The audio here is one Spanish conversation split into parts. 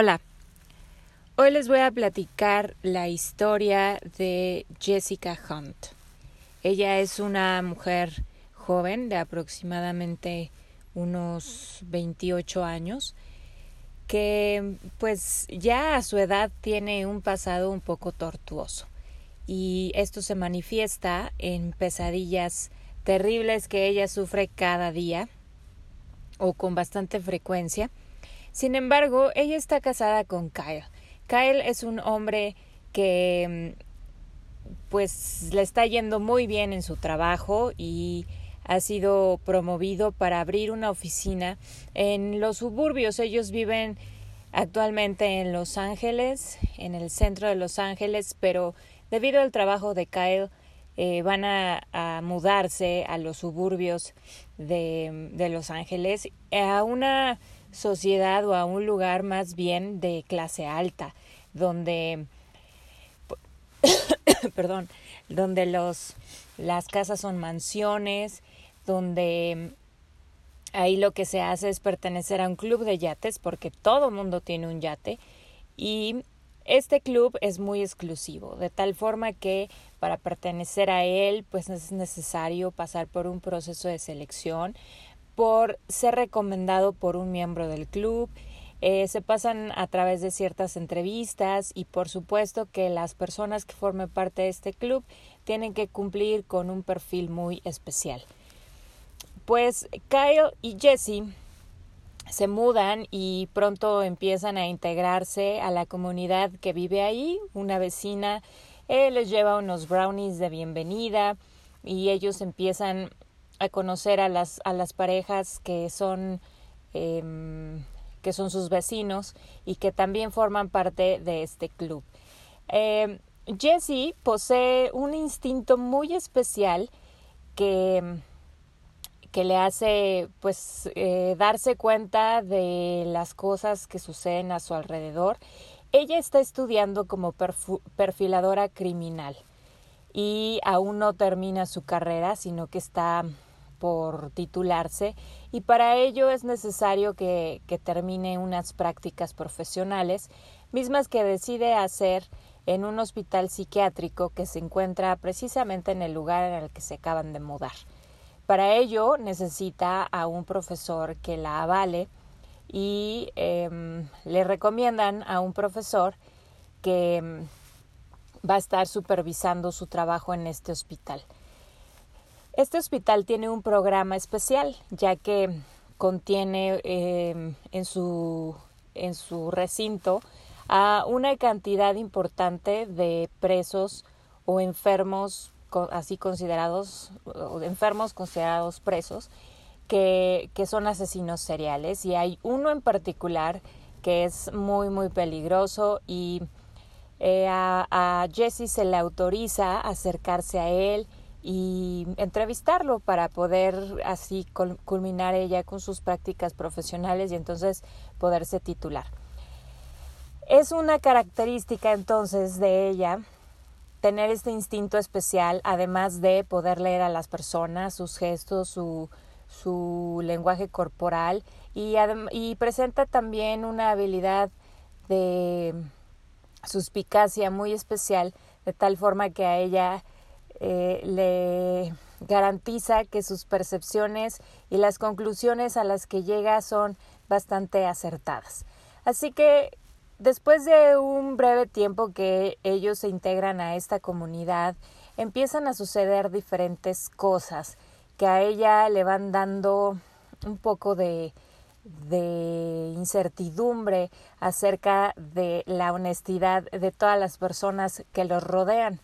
Hola, hoy les voy a platicar la historia de Jessica Hunt. Ella es una mujer joven de aproximadamente unos 28 años que pues ya a su edad tiene un pasado un poco tortuoso. Y esto se manifiesta en pesadillas terribles que ella sufre cada día o con bastante frecuencia sin embargo, ella está casada con Kyle. Kyle es un hombre que mm, pues le está yendo muy bien en su trabajo y ha sido promovido para abrir una oficina en los suburbios. Ellos viven actualmente en Los Ángeles, en el centro de Los Ángeles, pero debido al trabajo de Kyle eh, van a, mudarse a los suburbios de, de Los Ángeles a una sociedad o a un lugar más bien de clase alta, donde perdón, donde los las casas son mansiones, donde ahí lo que se hace es pertenecer a un club de yates porque todo mundo tiene un yate y este club es muy exclusivo, de tal forma que para pertenecer a él pues es necesario pasar por un proceso de selección por ser recomendado por un miembro del club. Eh, se pasan a través de ciertas entrevistas y por supuesto que las personas que formen parte de este club tienen que cumplir con un perfil muy especial. Pues Kyle y Jesse se mudan y pronto empiezan a integrarse a la comunidad que vive ahí. Una vecina eh, les lleva unos brownies de bienvenida y ellos empiezan a conocer a las, a las parejas que son, eh, que son sus vecinos y que también forman parte de este club. Eh, Jessie posee un instinto muy especial que, que le hace pues eh, darse cuenta de las cosas que suceden a su alrededor. Ella está estudiando como perfiladora criminal y aún no termina su carrera, sino que está por titularse y para ello es necesario que, termine unas prácticas profesionales, mismas que decide hacer en un hospital psiquiátrico que se encuentra precisamente en el lugar en el que se acaban de mudar. Para ello necesita a un profesor que la avale y eh, le recomiendan a un profesor que em, va a estar supervisando su trabajo en este hospital. Este hospital tiene un programa especial, ya que contiene em, en, su, en su recinto a una cantidad importante de presos o enfermos así considerados, o enfermos considerados presos, que, que son asesinos seriales. Y hay uno en particular que es muy, muy peligroso y eh, a, a Jesse se le autoriza acercarse a él y entrevistarlo para poder así culminar ella con sus prácticas profesionales y entonces poderse titular. Es una característica entonces de ella tener este instinto especial, además de poder leer a las personas, sus gestos, su, su lenguaje corporal y, y presenta también una habilidad de suspicacia muy especial, de tal forma que a ella eh, le garantiza que sus percepciones y las conclusiones a las que llega son bastante acertadas. Así que después de un breve tiempo que ellos se integran a esta comunidad, empiezan a suceder diferentes cosas que a ella le van dando un poco de, de incertidumbre acerca de la honestidad de todas las personas que los rodean.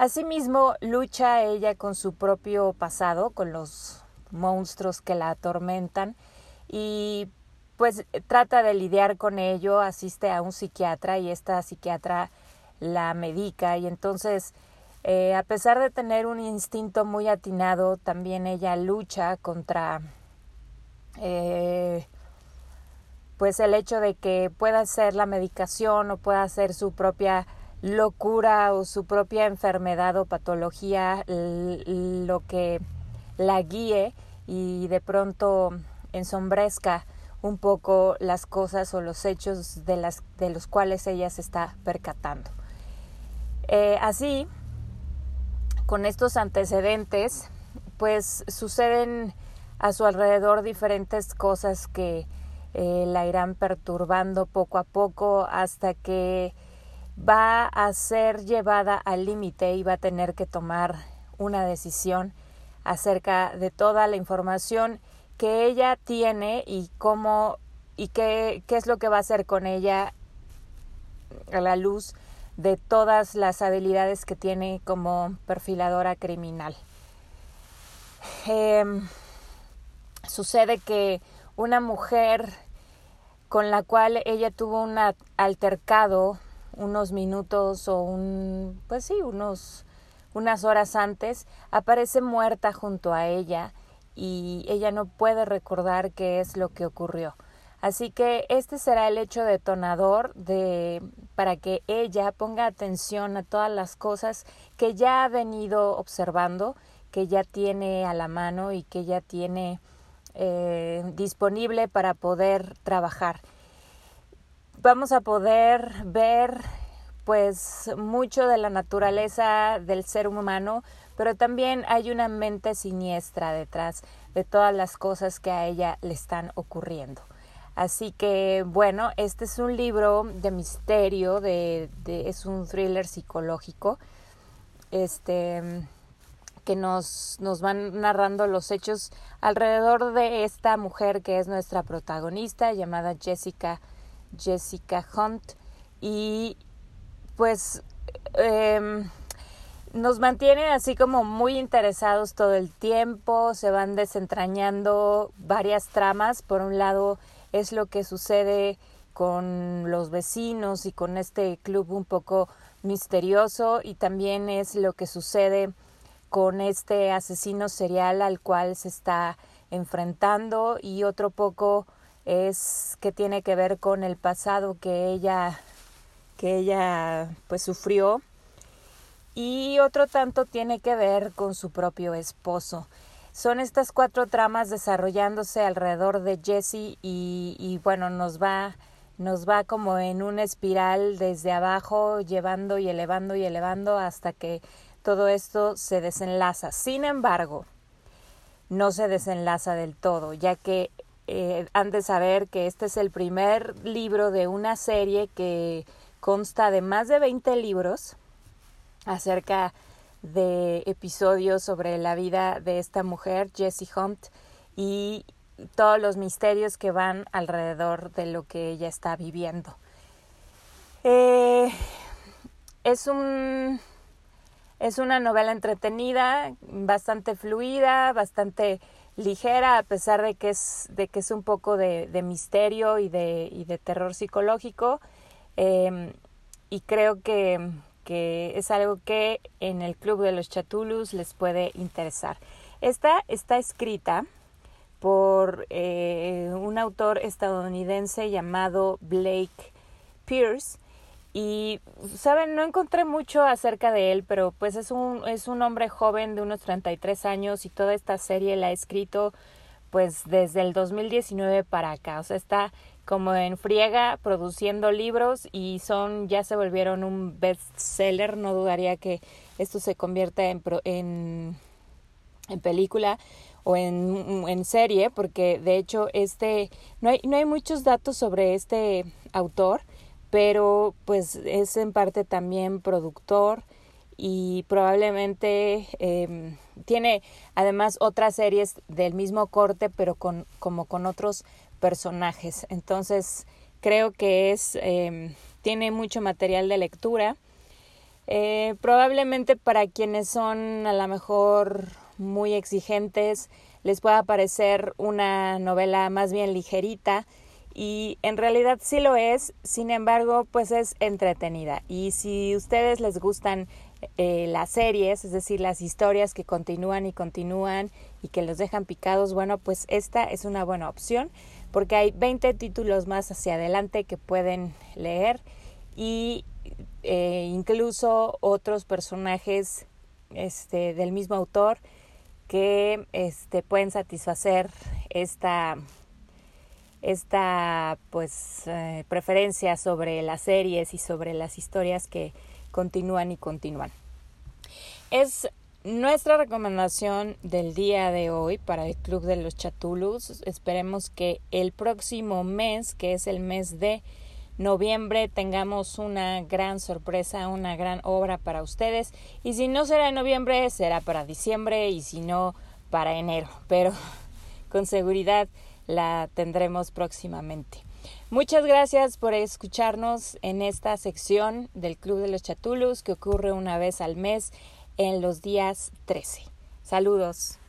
Asimismo, lucha ella con su propio pasado, con los monstruos que la atormentan y pues trata de lidiar con ello, asiste a un psiquiatra y esta psiquiatra la medica y entonces eh, a pesar de tener un instinto muy atinado, también ella lucha contra eh, pues el hecho de que pueda ser la medicación o pueda ser su propia locura o su propia enfermedad o patología lo que la guíe y de pronto ensombrezca un poco las cosas o los hechos de, las, de los cuales ella se está percatando. Eh, así, con estos antecedentes, pues suceden a su alrededor diferentes cosas que eh, la irán perturbando poco a poco hasta que va a ser llevada al límite y va a tener que tomar una decisión acerca de toda la información que ella tiene y cómo y qué, qué es lo que va a hacer con ella a la luz de todas las habilidades que tiene como perfiladora criminal. Em, sucede que una mujer con la cual ella tuvo un altercado unos minutos o un pues sí unos unas horas antes aparece muerta junto a ella y ella no puede recordar qué es lo que ocurrió. Así que este será el hecho detonador de para que ella ponga atención a todas las cosas que ya ha venido observando, que ya tiene a la mano y que ya tiene eh, disponible para poder trabajar. Vamos a poder ver pues mucho de la naturaleza del ser humano, pero también hay una mente siniestra detrás de todas las cosas que a ella le están ocurriendo. Así que bueno, este es un libro de misterio, de, es un thriller psicológico, este que nos, nos van narrando los hechos alrededor de esta mujer que es nuestra protagonista, llamada Jessica, Jessica Hunt, y pues eh, nos mantiene así como muy interesados todo el tiempo, se van desentrañando varias tramas. Por un lado es lo que sucede con los vecinos y con este club un poco misterioso y también es lo que sucede con este asesino serial al cual se está enfrentando y otro poco es que tiene que ver con el pasado que ella que ella pues sufrió y otro tanto tiene que ver con su propio esposo. Son estas cuatro tramas desarrollándose alrededor de Jesse y, y bueno, nos va, nos va como en una espiral desde abajo, llevando y elevando y elevando hasta que todo esto se desenlaza. Sin embargo, no se desenlaza del todo, ya que eh, han de saber que este es el primer libro de una serie que consta de más de 20 libros acerca de episodios sobre la vida de esta mujer, Jessie Hunt, y todos los misterios que van alrededor de lo que ella está viviendo. Eh, es un es una novela entretenida, bastante fluida, bastante ligera, a pesar de que es, de que es un poco de, misterio y de, y de terror psicológico. Eh, y creo que, que es algo que en el Club de los Chatulus les puede interesar. Esta está escrita por eh, un autor estadounidense llamado Blake Pierce y saben no encontré mucho acerca de él pero pues es un es un hombre joven de unos 33 años y toda esta serie la ha escrito pues desde el 2019 para acá. O sea está como en friega produciendo libros y son ya se volvieron un bestseller. No dudaría que esto se convierta en, en, en película o en, en, serie porque de hecho este no hay no hay muchos datos sobre este autor pero pues es en parte también productor y probablemente eh, tiene además otras series del mismo corte pero con como con otros personajes. Entonces creo que es eh, tiene mucho material de lectura. Eh, probablemente para quienes son a lo mejor muy exigentes les pueda parecer una novela más bien ligerita y en realidad sí lo es, sin embargo pues es entretenida. Y si ustedes les gustan eh, las series, es decir, las historias que continúan y continúan y que los dejan picados, bueno pues esta es una buena opción porque hay 20 títulos más hacia adelante que pueden leer y eh, incluso otros personajes este, del mismo autor que este, pueden satisfacer esta, esta pues eh, preferencia sobre las series y sobre las historias que continúan y continúan. Es nuestra recomendación del día de hoy para el Club de los Chatulus. Esperemos que el próximo mes, que es el mes de noviembre, tengamos una gran sorpresa, una gran obra para ustedes. Y si no será en noviembre, será para diciembre y si no, para enero. Pero con seguridad la tendremos próximamente. Muchas gracias por escucharnos en esta sección del Club de los Chatulus que ocurre una vez al mes en los días 13. Saludos.